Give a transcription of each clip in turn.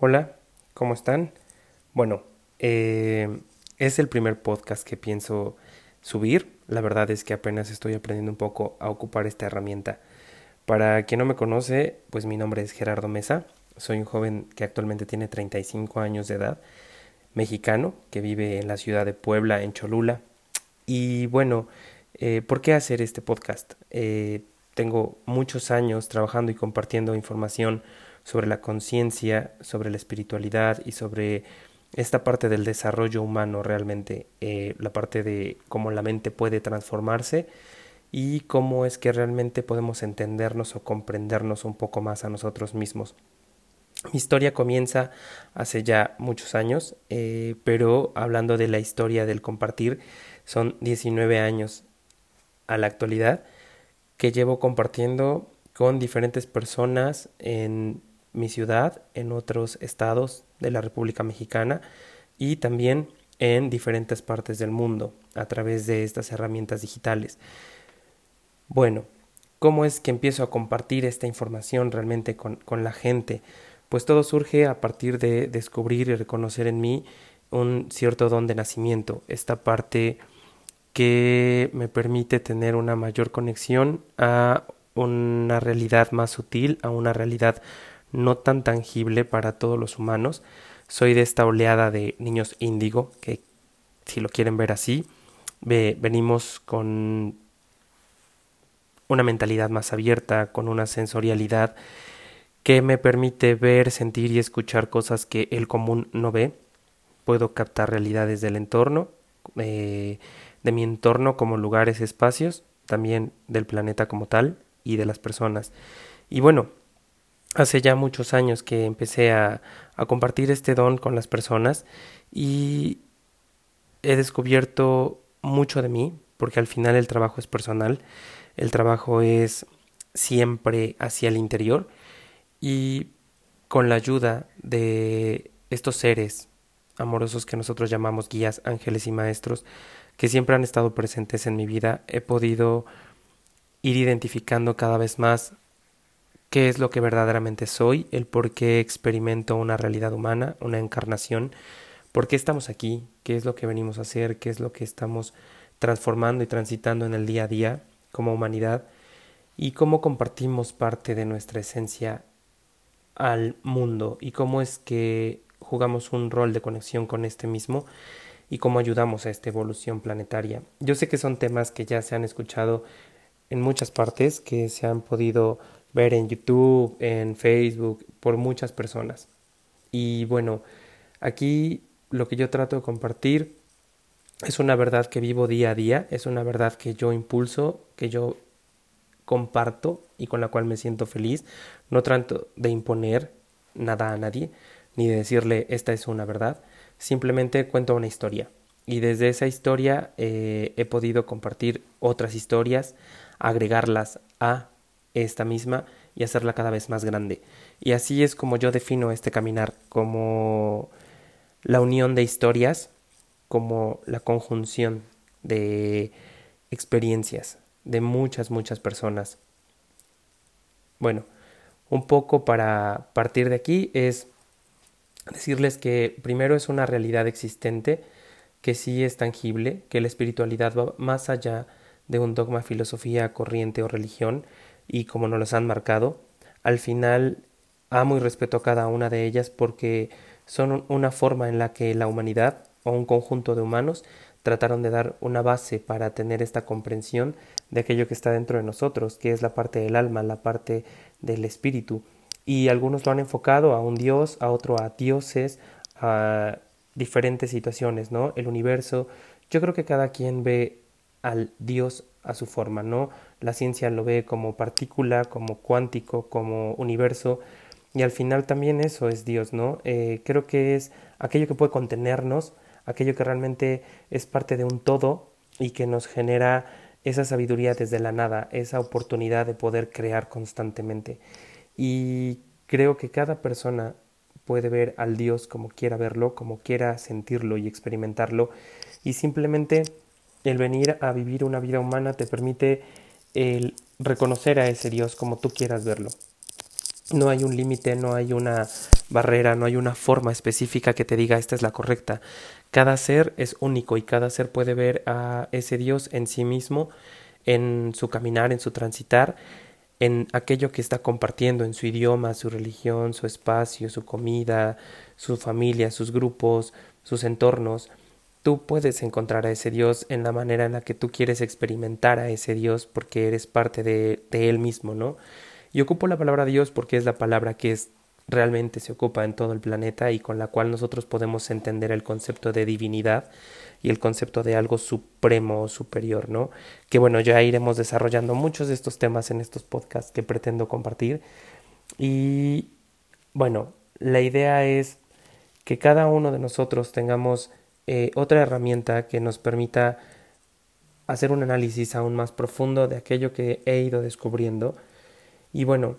Hola, ¿cómo están? Bueno, eh, es el primer podcast que pienso subir. La verdad es que apenas estoy aprendiendo un poco a ocupar esta herramienta. Para quien no me conoce, pues mi nombre es Gerardo Mesa. Soy un joven que actualmente tiene 35 años de edad, mexicano, que vive en la ciudad de Puebla, en Cholula. Y bueno, eh, ¿por qué hacer este podcast? Eh, tengo muchos años trabajando y compartiendo información sobre la conciencia, sobre la espiritualidad y sobre esta parte del desarrollo humano realmente, eh, la parte de cómo la mente puede transformarse y cómo es que realmente podemos entendernos o comprendernos un poco más a nosotros mismos. Mi historia comienza hace ya muchos años, eh, pero hablando de la historia del compartir, son 19 años a la actualidad que llevo compartiendo con diferentes personas en mi ciudad, en otros estados de la República Mexicana y también en diferentes partes del mundo a través de estas herramientas digitales. Bueno, ¿cómo es que empiezo a compartir esta información realmente con, con la gente? Pues todo surge a partir de descubrir y reconocer en mí un cierto don de nacimiento, esta parte que me permite tener una mayor conexión a una realidad más sutil, a una realidad no tan tangible para todos los humanos. Soy de esta oleada de niños índigo, que si lo quieren ver así, venimos con una mentalidad más abierta, con una sensorialidad que me permite ver, sentir y escuchar cosas que el común no ve. Puedo captar realidades del entorno, eh, de mi entorno como lugares, espacios, también del planeta como tal y de las personas. Y bueno, hace ya muchos años que empecé a, compartir este don con las personas y he descubierto mucho de mí, porque al final el trabajo es personal, el trabajo es siempre hacia el interior y con la ayuda de estos seres amorosos que nosotros llamamos guías, ángeles y maestros, que siempre han estado presentes en mi vida, he podido ir identificando cada vez más qué es lo que verdaderamente soy, el por qué experimento una realidad humana, una encarnación, por qué estamos aquí, qué es lo que venimos a hacer, qué es lo que estamos transformando y transitando en el día a día como humanidad y cómo compartimos parte de nuestra esencia al mundo y cómo es que jugamos un rol de conexión con este mismo y cómo ayudamos a esta evolución planetaria. Yo sé que son temas que ya se han escuchado en muchas partes, que se han podido ver en YouTube, en Facebook, por muchas personas. Y bueno, aquí lo que yo trato de compartir es una verdad que vivo día a día, es una verdad que yo impulso, que yo comparto y con la cual me siento feliz. No trato de imponer nada a nadie, ni de decirle esta es una verdad, simplemente cuento una historia. Y desde esa historia eh, he podido compartir otras historias, agregarlas a esta misma y hacerla cada vez más grande. Y así es como yo defino este caminar, como la unión de historias, como la conjunción de experiencias de muchas, muchas personas. Bueno, un poco para partir de aquí es decirles que primero es una realidad existente, que sí es tangible, que la espiritualidad va más allá de un dogma, filosofía, corriente o religión, y como nos los han marcado, al final amo y respeto a cada una de ellas porque son una forma en la que la humanidad o un conjunto de humanos trataron de dar una base para tener esta comprensión de aquello que está dentro de nosotros, que es la parte del alma, la parte del espíritu. Y algunos lo han enfocado a un dios, a otro a dioses, a diferentes situaciones, ¿no? El universo. Yo creo que cada quien ve al dios a su forma, ¿no? La ciencia lo ve como partícula, como cuántico, como universo, y al final también eso es Dios, ¿no? Eh, creo que es aquello que puede contenernos, aquello que realmente es parte de un todo y que nos genera esa sabiduría desde la nada, esa oportunidad de poder crear constantemente. Y creo que cada persona puede ver al Dios como quiera verlo, como quiera sentirlo y experimentarlo, y simplemente el venir a vivir una vida humana te permite el reconocer a ese Dios como tú quieras verlo. No hay un límite, no hay una barrera, no hay una forma específica que te diga esta es la correcta. Cada ser es único y cada ser puede ver a ese Dios en sí mismo, en su caminar, en su transitar, en aquello que está compartiendo, en su idioma, su religión, su espacio, su comida, su familia, sus grupos, sus entornos. Tú puedes encontrar a ese Dios en la manera en la que tú quieres experimentar a ese Dios porque eres parte de, Él mismo, ¿no? Y ocupo la palabra Dios porque es la palabra que es realmente se ocupa en todo el planeta y con la cual nosotros podemos entender el concepto de divinidad y el concepto de algo supremo o superior, ¿no? Que bueno, ya iremos desarrollando muchos de estos temas en estos podcasts que pretendo compartir. Y bueno, la idea es que cada uno de nosotros tengamos eh, otra herramienta que nos permita hacer un análisis aún más profundo de aquello que he ido descubriendo. Y bueno,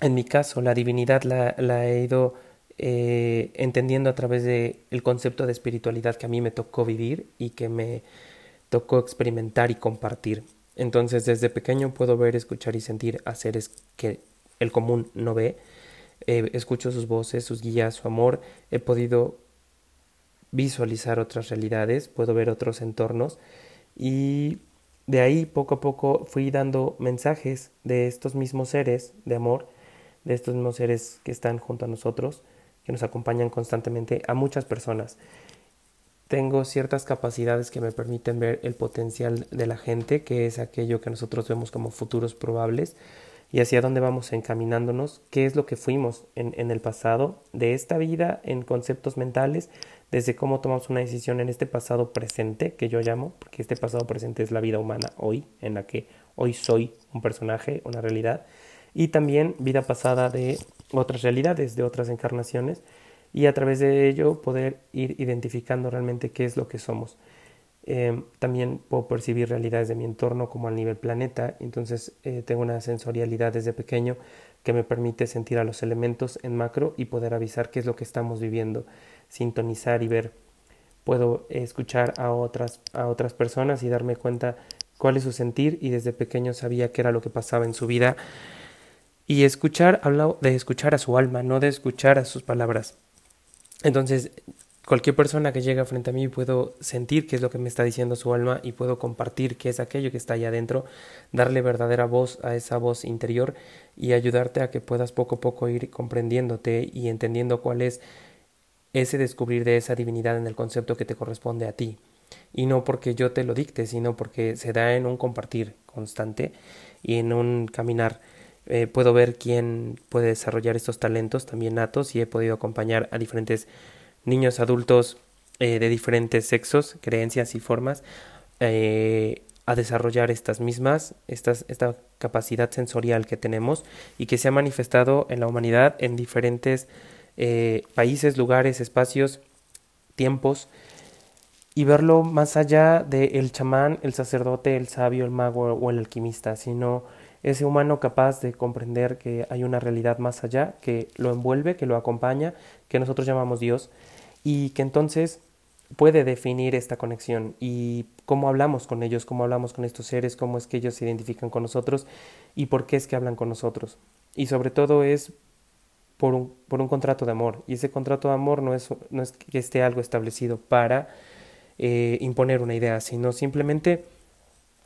en mi caso, la divinidad la, he ido eh, entendiendo a través del el concepto de espiritualidad que a mí me tocó vivir y que me tocó experimentar y compartir. Entonces, desde pequeño puedo ver, escuchar y sentir a seres que el común no ve. Eh, escucho sus voces, sus guías, su amor. He podido visualizar otras realidades, puedo ver otros entornos y de ahí poco a poco fui dando mensajes de estos mismos seres de amor de estos mismos seres que están junto a nosotros, que nos acompañan constantemente a muchas personas. Tengo ciertas capacidades que me permiten ver el potencial de la gente, que es aquello que nosotros vemos como futuros probables, y hacia dónde vamos encaminándonos, qué es lo que fuimos en, en el pasado de esta vida en conceptos mentales, desde cómo tomamos una decisión en este pasado presente, que yo llamo, porque este pasado presente es la vida humana hoy, en la que hoy soy un personaje, una realidad, y también vida pasada de otras realidades, de otras encarnaciones, y a través de ello poder ir identificando realmente qué es lo que somos. Em, también puedo percibir realidades de mi entorno como al nivel planeta, entonces eh, tengo una sensorialidad desde pequeño que me permite sentir a los elementos en macro y poder avisar qué es lo que estamos viviendo, sintonizar y ver. Puedo escuchar a otras, a otras personas y darme cuenta cuál es su sentir y desde pequeño sabía qué era lo que pasaba en su vida y escuchar, hablo de escuchar a su alma, no de escuchar a sus palabras. Entonces, cualquier persona que llega frente a mí puedo sentir qué es lo que me está diciendo su alma y puedo compartir qué es aquello que está ahí adentro, darle verdadera voz a esa voz interior y ayudarte a que puedas poco a poco ir comprendiéndote y entendiendo cuál es ese descubrir de esa divinidad en el concepto que te corresponde a ti. Y no porque yo te lo dicte, sino porque se da en un compartir constante y en un caminar eh, puedo ver quién puede desarrollar estos talentos también natos y he podido acompañar a diferentes niños, adultos eh, de diferentes sexos, creencias y formas eh, a desarrollar estas mismas, esta capacidad sensorial que tenemos y que se ha manifestado en la humanidad en diferentes países, lugares, espacios, tiempos y verlo más allá del el chamán, el sacerdote, el sabio, el mago o el alquimista, sino ese humano capaz de comprender que hay una realidad más allá, que lo envuelve, que lo acompaña, que nosotros llamamos Dios, y que entonces puede definir esta conexión y cómo hablamos con ellos, cómo hablamos con estos seres, cómo es que ellos se identifican con nosotros y por qué es que hablan con nosotros. Y sobre todo es por un, por un contrato de amor. Y ese contrato de amor no es, no es que esté algo establecido para eh, imponer una idea, sino simplemente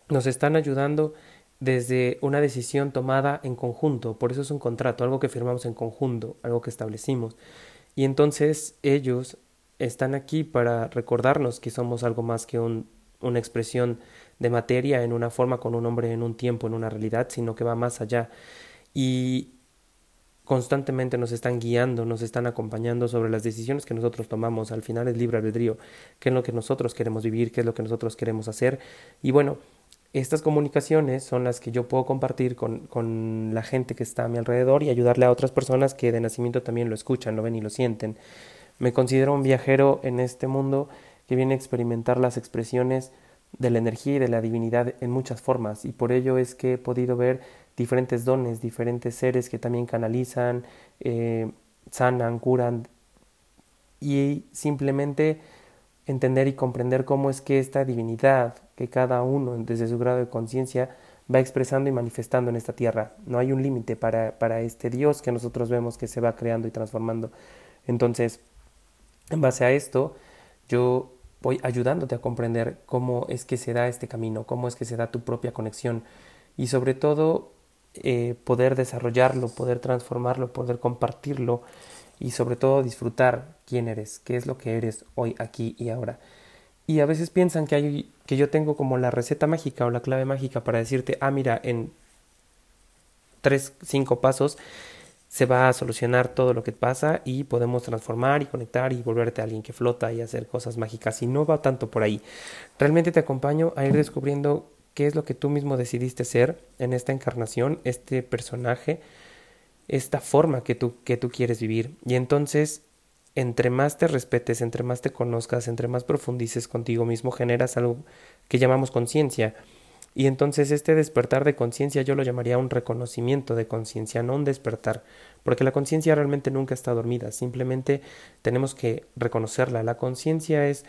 nos están ayudando desde una decisión tomada en conjunto, por eso es un contrato, algo que firmamos en conjunto, algo que establecimos. Y entonces ellos están aquí para recordarnos que somos algo más que un, una expresión de materia en una forma con un hombre en un tiempo, en una realidad, sino que va más allá. Y constantemente nos están guiando, nos están acompañando sobre las decisiones que nosotros tomamos. Al final es libre albedrío, qué es lo que nosotros queremos vivir, qué es lo que nosotros queremos hacer. Y bueno, estas comunicaciones son las que yo puedo compartir con, con, la gente que está a mi alrededor y ayudarle a otras personas que de nacimiento también lo escuchan, lo ven y lo sienten. Me considero un viajero en este mundo que viene a experimentar las expresiones de la energía y de la divinidad en muchas formas y por ello es que he podido ver diferentes dones, diferentes seres que también canalizan, eh, sanan, curan y simplemente entender y comprender cómo es que esta divinidad que cada uno desde su grado de conciencia va expresando y manifestando en esta tierra. No hay un límite para, para este Dios que nosotros vemos que se va creando y transformando. Entonces, en base a esto, yo voy ayudándote a comprender cómo es que se da este camino, cómo es que se da tu propia conexión y sobre todo eh, poder desarrollarlo, poder transformarlo, poder compartirlo y sobre todo disfrutar quién eres, qué es lo que eres hoy, aquí y ahora. Y a veces piensan que, hay, que yo tengo como la receta mágica o la clave mágica para decirte, ah, mira, en tres, cinco pasos se va a solucionar todo lo que pasa y podemos transformar y conectar y volverte a alguien que flota y hacer cosas mágicas. Y no va tanto por ahí. Realmente te acompaño a ir descubriendo qué es lo que tú mismo decidiste ser en esta encarnación, este personaje, esta forma que tú, que tú quieres vivir. Y entonces, entre más te respetes, entre más te conozcas, entre más profundices contigo mismo, generas algo que llamamos conciencia. Y entonces este despertar de conciencia yo lo llamaría un reconocimiento de conciencia, no un despertar, porque la conciencia realmente nunca está dormida, simplemente tenemos que reconocerla. La conciencia es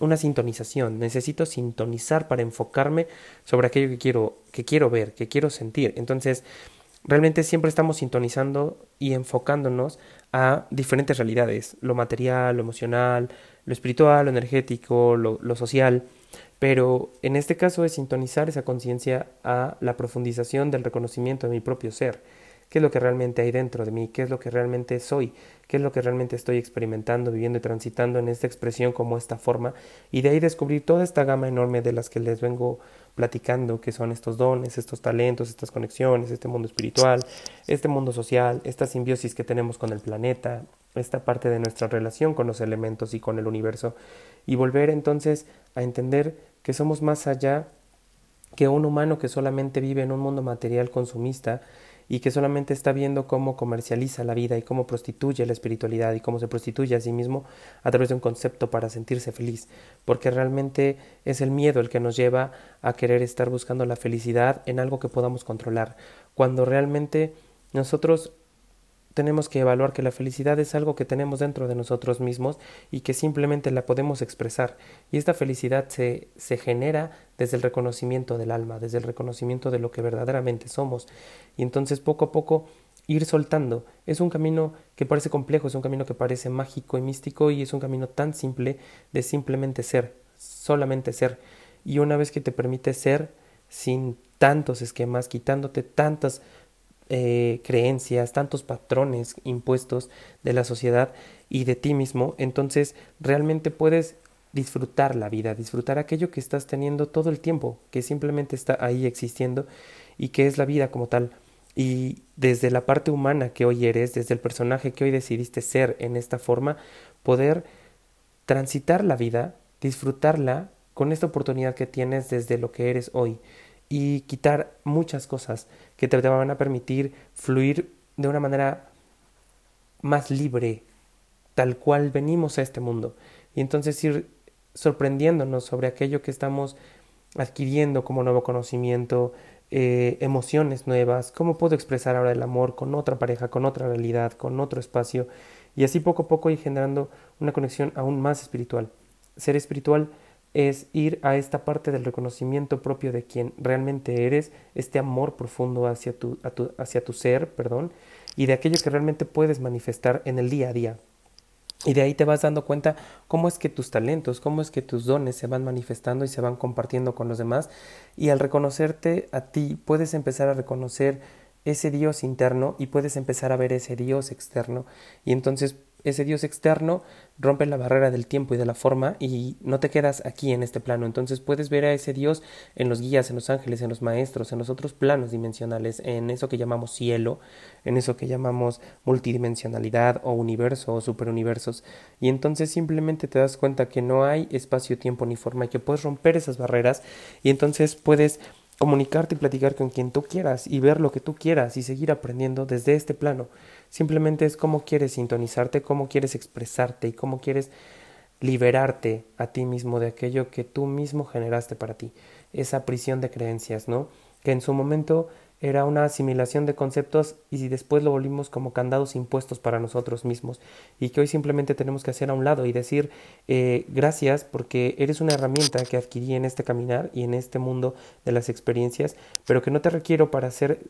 una sintonización, necesito sintonizar para enfocarme sobre aquello que quiero, que quiero ver, que quiero sentir. Entonces, realmente siempre estamos sintonizando y enfocándonos a diferentes realidades, lo material, lo emocional, lo espiritual, lo energético, lo, lo social, pero en este caso es sintonizar esa conciencia a la profundización del reconocimiento de mi propio ser. Qué es lo que realmente hay dentro de mí, qué es lo que realmente soy, qué es lo que realmente estoy experimentando, viviendo y transitando en esta expresión como esta forma, y de ahí descubrir toda esta gama enorme de las que les vengo platicando, que son estos dones, estos talentos, estas conexiones, este mundo espiritual, este mundo social, esta simbiosis que tenemos con el planeta, esta parte de nuestra relación con los elementos y con el universo, y volver entonces a entender que somos más allá que un humano que solamente vive en un mundo material consumista, y que solamente está viendo cómo comercializa la vida y cómo prostituye la espiritualidad y cómo se prostituye a sí mismo a través de un concepto para sentirse feliz, porque realmente es el miedo el que nos lleva a querer estar buscando la felicidad en algo que podamos controlar, cuando realmente nosotros tenemos que evaluar que la felicidad es algo que tenemos dentro de nosotros mismos y que simplemente la podemos expresar. Y esta felicidad se, se genera desde el reconocimiento del alma, desde el reconocimiento de lo que verdaderamente somos. Y entonces poco a poco ir soltando. Es un camino que parece complejo, es un camino que parece mágico y místico y es un camino tan simple de simplemente ser, solamente ser. Y una vez que te permite ser sin tantos esquemas, quitándote tantas eh, creencias, tantos patrones impuestos de la sociedad y de ti mismo, entonces realmente puedes disfrutar la vida, disfrutar aquello que estás teniendo todo el tiempo, que simplemente está ahí existiendo y que es la vida como tal. Y desde la parte humana que hoy eres, desde el personaje que hoy decidiste ser en esta forma, poder transitar la vida, disfrutarla con esta oportunidad que tienes desde lo que eres hoy y quitar muchas cosas que te van a permitir fluir de una manera más libre, tal cual venimos a este mundo. Y entonces ir sorprendiéndonos sobre aquello que estamos adquiriendo como nuevo conocimiento, eh, emociones nuevas, cómo puedo expresar ahora el amor con otra pareja, con otra realidad, con otro espacio, y así poco a poco ir generando una conexión aún más espiritual. Ser espiritual es ir a esta parte del reconocimiento propio de quien realmente eres, este amor profundo hacia tu, hacia tu ser, perdón, y de aquello que realmente puedes manifestar en el día a día. Y de ahí te vas dando cuenta cómo es que tus talentos, cómo es que tus dones se van manifestando y se van compartiendo con los demás. Y al reconocerte a ti, puedes empezar a reconocer ese Dios interno y puedes empezar a ver ese Dios externo. Y entonces ese Dios externo rompe la barrera del tiempo y de la forma y no te quedas aquí en este plano. Entonces puedes ver a ese Dios en los guías, en los ángeles, en los maestros, en los otros planos dimensionales, en eso que llamamos cielo, en eso que llamamos multidimensionalidad o universo o superuniversos. Y entonces simplemente te das cuenta que no hay espacio, tiempo ni forma y que puedes romper esas barreras y entonces puedes comunicarte y platicar con quien tú quieras y ver lo que tú quieras y seguir aprendiendo desde este plano. Simplemente es cómo quieres sintonizarte, cómo quieres expresarte y cómo quieres liberarte a ti mismo de aquello que tú mismo generaste para ti, esa prisión de creencias, ¿no? Que en su momento era una asimilación de conceptos y si después lo volvimos como candados impuestos para nosotros mismos y que hoy simplemente tenemos que hacer a un lado y decir eh, gracias porque eres una herramienta que adquirí en este caminar y en este mundo de las experiencias, pero que no te requiero para hacer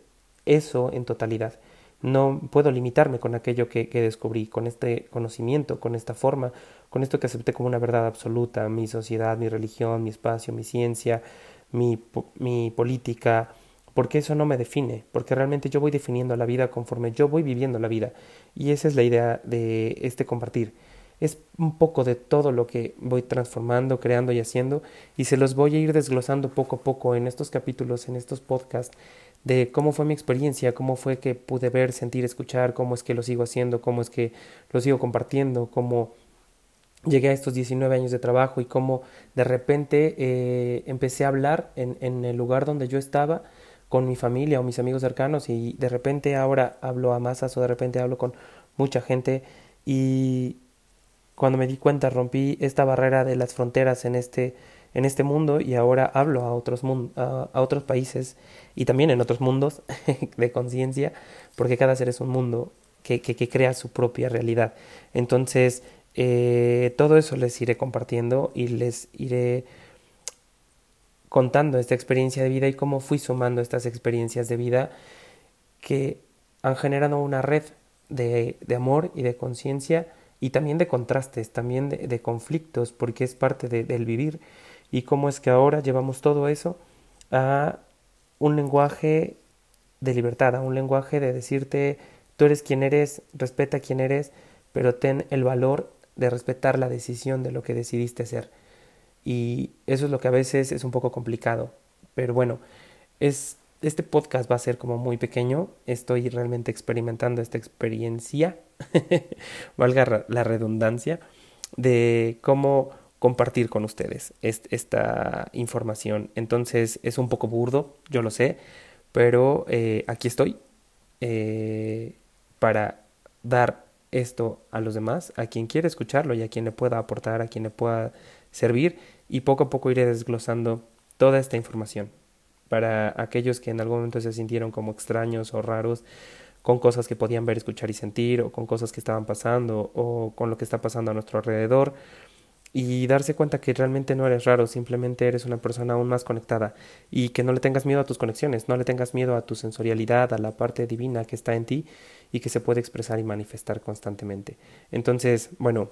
eso en totalidad. No puedo limitarme con aquello que, descubrí, con este conocimiento, con esta forma, con esto que acepté como una verdad absoluta, mi sociedad, mi religión, mi espacio, mi ciencia, mi, mi política, porque eso no me define, porque realmente yo voy definiendo la vida conforme yo voy viviendo la vida. Y esa es la idea de este compartir. Es un poco de todo lo que voy transformando, creando y haciendo, y se los voy a ir desglosando poco a poco en estos capítulos, en estos podcasts, de cómo fue mi experiencia, cómo fue que pude ver, sentir, escuchar, cómo es que lo sigo haciendo, cómo es que lo sigo compartiendo, cómo llegué a estos 19 años de trabajo y cómo de repente eh, empecé a hablar en, en el lugar donde yo estaba con mi familia o mis amigos cercanos y de repente ahora hablo a masas o de repente hablo con mucha gente y cuando me di cuenta rompí esta barrera de las fronteras en este en este mundo y ahora hablo a otros a, otros países y también en otros mundos de conciencia porque cada ser es un mundo que, que, que, crea su propia realidad. Entonces eh, todo eso les iré compartiendo y les iré contando esta experiencia de vida y cómo fui sumando estas experiencias de vida que han generado una red de, de amor y de conciencia y también de contrastes, también de, de conflictos, porque es parte de, del vivir. Y cómo es que ahora llevamos todo eso a un lenguaje de libertad, a un lenguaje de decirte tú eres quien eres, respeta quien eres, pero ten el valor de respetar la decisión de lo que decidiste ser y eso es lo que a veces es un poco complicado. Pero bueno, es, este podcast va a ser como muy pequeño. Estoy realmente experimentando esta experiencia, valga la redundancia, de cómo compartir con ustedes esta información. Entonces es un poco burdo, yo lo sé, pero eh, aquí estoy eh, para dar esto a los demás, a quien quiera escucharlo y a quien le pueda aportar, a quien le pueda servir y poco a poco iré desglosando toda esta información para aquellos que en algún momento se sintieron como extraños o raros con cosas que podían ver, escuchar y sentir o con cosas que estaban pasando o con lo que está pasando a nuestro alrededor y darse cuenta que realmente no eres raro, simplemente eres una persona aún más conectada y que no le tengas miedo a tus conexiones, no le tengas miedo a tu sensorialidad, a la parte divina que está en ti y que se puede expresar y manifestar constantemente. Entonces, bueno,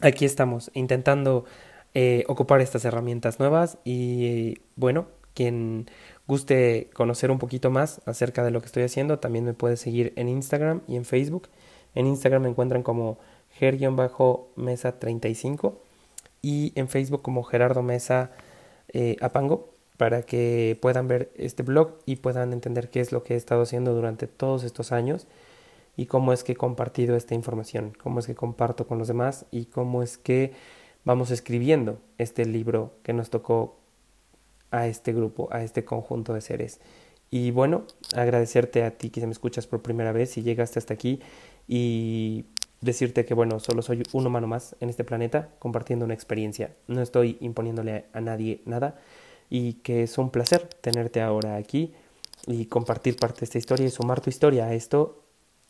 aquí estamos intentando eh, ocupar estas herramientas nuevas y bueno, quien guste conocer un poquito más acerca de lo que estoy haciendo, también me puede seguir en Instagram y en Facebook. En Instagram me encuentran como ger-mesa35 y en Facebook como Gerardo Mesa eh, Apango para que puedan ver este blog y puedan entender qué es lo que he estado haciendo durante todos estos años y cómo es que he compartido esta información, cómo es que comparto con los demás y cómo es que vamos escribiendo este libro que nos tocó a este grupo, a este conjunto de seres. Y bueno, agradecerte a ti que me escuchas por primera vez y llegaste hasta aquí y decirte que bueno, solo soy un humano más en este planeta compartiendo una experiencia. No estoy imponiéndole a nadie nada y que es un placer tenerte ahora aquí y compartir parte de esta historia y sumar tu historia a esto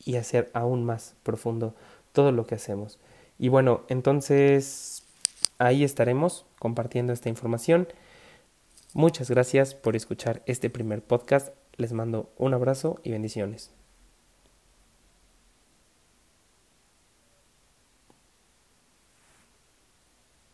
y hacer aún más profundo todo lo que hacemos. Y bueno, entonces ahí estaremos compartiendo esta información. Muchas gracias por escuchar este primer podcast. Les mando un abrazo y bendiciones.